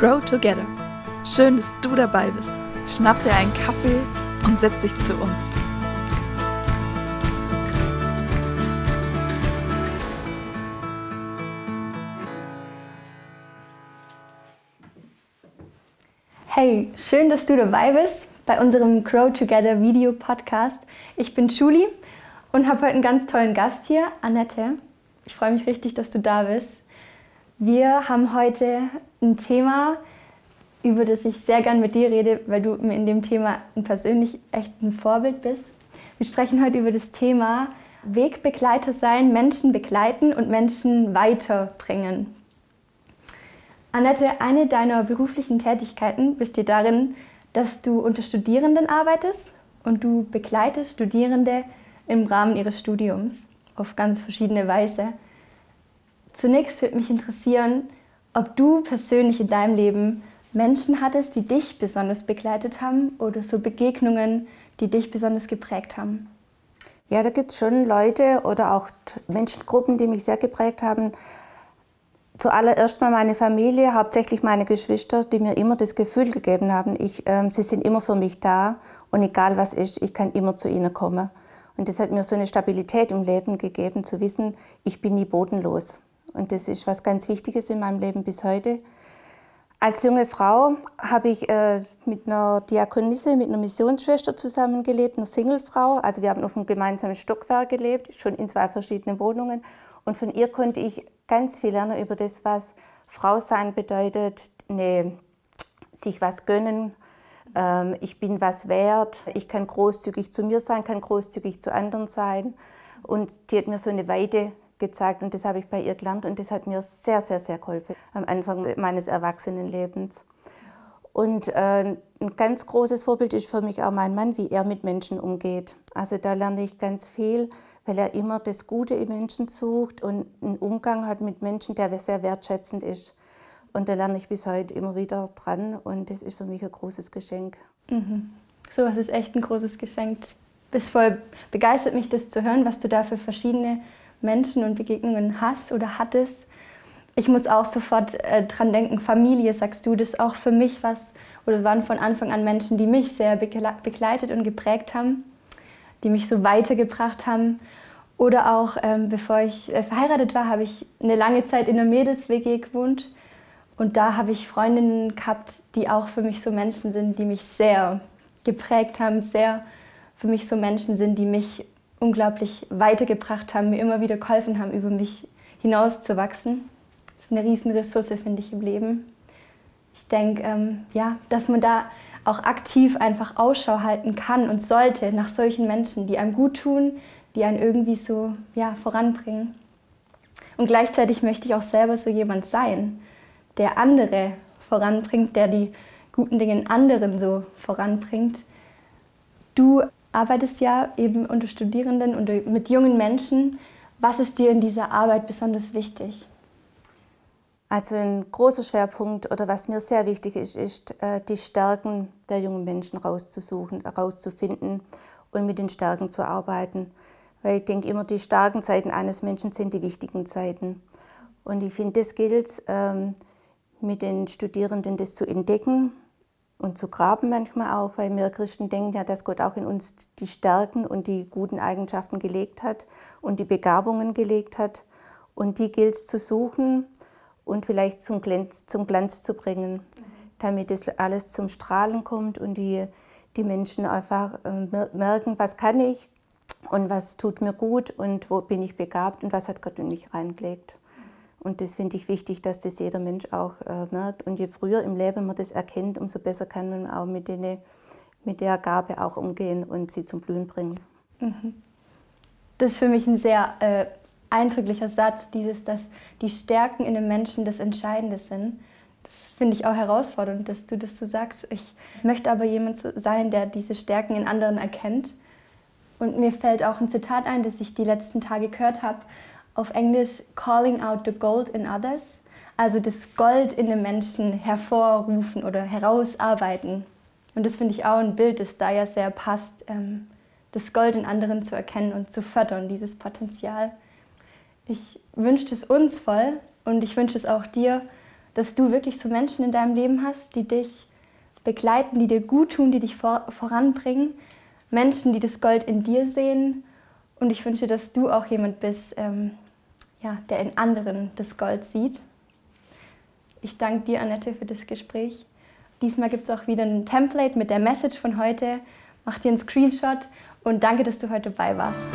Grow Together. Schön, dass du dabei bist. Schnapp dir einen Kaffee und setz dich zu uns. Hey, schön, dass du dabei bist bei unserem Grow Together Video Podcast. Ich bin Julie und habe heute einen ganz tollen Gast hier, Annette. Ich freue mich richtig, dass du da bist. Wir haben heute ein Thema, über das ich sehr gern mit dir rede, weil du mir in dem Thema ein persönlich echt ein Vorbild bist. Wir sprechen heute über das Thema Wegbegleiter sein, Menschen begleiten und Menschen weiterbringen. Annette, eine deiner beruflichen Tätigkeiten besteht darin, dass du unter Studierenden arbeitest und du begleitest Studierende im Rahmen ihres Studiums auf ganz verschiedene Weise. Zunächst würde mich interessieren, ob du persönlich in deinem Leben Menschen hattest, die dich besonders begleitet haben oder so Begegnungen, die dich besonders geprägt haben. Ja, da gibt es schon Leute oder auch Menschengruppen, die mich sehr geprägt haben. Zuallererst mal meine Familie, hauptsächlich meine Geschwister, die mir immer das Gefühl gegeben haben, ich, äh, sie sind immer für mich da und egal was ist, ich kann immer zu ihnen kommen. Und das hat mir so eine Stabilität im Leben gegeben, zu wissen, ich bin nie bodenlos. Und das ist was ganz Wichtiges in meinem Leben bis heute. Als junge Frau habe ich äh, mit einer Diakonisse, mit einer Missionsschwester zusammengelebt, einer Singlefrau. Also wir haben auf einem gemeinsamen Stockwerk gelebt, schon in zwei verschiedenen Wohnungen. Und von ihr konnte ich ganz viel lernen über das, was Frau sein bedeutet, eine, sich was gönnen. Ähm, ich bin was wert. Ich kann großzügig zu mir sein, kann großzügig zu anderen sein. Und die hat mir so eine Weide gezeigt und das habe ich bei ihr gelernt und das hat mir sehr, sehr, sehr geholfen am Anfang meines Erwachsenenlebens. Und äh, ein ganz großes Vorbild ist für mich auch mein Mann, wie er mit Menschen umgeht. Also da lerne ich ganz viel, weil er immer das Gute im Menschen sucht und einen Umgang hat mit Menschen, der sehr wertschätzend ist. Und da lerne ich bis heute immer wieder dran und das ist für mich ein großes Geschenk. Mhm. So was ist echt ein großes Geschenk. Es voll begeistert mich, das zu hören, was du da für verschiedene Menschen und Begegnungen hast oder hattest. Ich muss auch sofort äh, dran denken, Familie, sagst du, das ist auch für mich was, oder waren von Anfang an Menschen, die mich sehr begleitet und geprägt haben, die mich so weitergebracht haben. Oder auch, ähm, bevor ich äh, verheiratet war, habe ich eine lange Zeit in einer Mädels-WG gewohnt. Und da habe ich Freundinnen gehabt, die auch für mich so Menschen sind, die mich sehr geprägt haben, sehr für mich so Menschen sind, die mich unglaublich weitergebracht haben, mir immer wieder geholfen haben, über mich hinaus zu wachsen. Das ist eine riesen Ressource, finde ich, im Leben. Ich denke, ähm, ja, dass man da auch aktiv einfach Ausschau halten kann und sollte nach solchen Menschen, die einem gut tun, die einen irgendwie so ja, voranbringen. Und gleichzeitig möchte ich auch selber so jemand sein, der andere voranbringt, der die guten Dinge in anderen so voranbringt. Du arbeitest ja eben unter Studierenden und mit jungen Menschen. Was ist dir in dieser Arbeit besonders wichtig? Also ein großer Schwerpunkt oder was mir sehr wichtig ist, ist äh, die Stärken der jungen Menschen rauszusuchen, herauszufinden und mit den Stärken zu arbeiten. Weil ich denke immer, die starken Seiten eines Menschen sind die wichtigen Zeiten. Und ich finde, das gilt ähm, mit den Studierenden, das zu entdecken, und zu graben manchmal auch, weil wir Christen denken ja, dass Gott auch in uns die Stärken und die guten Eigenschaften gelegt hat und die Begabungen gelegt hat. Und die gilt es zu suchen und vielleicht zum Glanz, zum Glanz zu bringen, damit es alles zum Strahlen kommt und die, die Menschen einfach äh, merken, was kann ich und was tut mir gut und wo bin ich begabt und was hat Gott in mich reingelegt. Und das finde ich wichtig, dass das jeder Mensch auch äh, merkt. Und je früher im Leben man das erkennt, umso besser kann man auch mit, denen, mit der Gabe auch umgehen und sie zum Blühen bringen. Mhm. Das ist für mich ein sehr äh, eindrücklicher Satz, dieses, dass die Stärken in dem Menschen das Entscheidende sind. Das finde ich auch herausfordernd, dass du das so sagst. Ich möchte aber jemand sein, der diese Stärken in anderen erkennt. Und mir fällt auch ein Zitat ein, das ich die letzten Tage gehört habe auf Englisch Calling out the gold in others, also das Gold in den Menschen hervorrufen oder herausarbeiten. Und das finde ich auch ein Bild, das da ja sehr passt, ähm, das Gold in anderen zu erkennen und zu fördern, dieses Potenzial. Ich wünsche es uns voll und ich wünsche es auch dir, dass du wirklich so Menschen in deinem Leben hast, die dich begleiten, die dir gut tun, die dich vor, voranbringen. Menschen, die das Gold in dir sehen. Und ich wünsche, dass du auch jemand bist, ähm, ja, der in anderen das Gold sieht. Ich danke dir, Annette, für das Gespräch. Diesmal gibt es auch wieder ein Template mit der Message von heute. Mach dir einen Screenshot und danke, dass du heute dabei warst.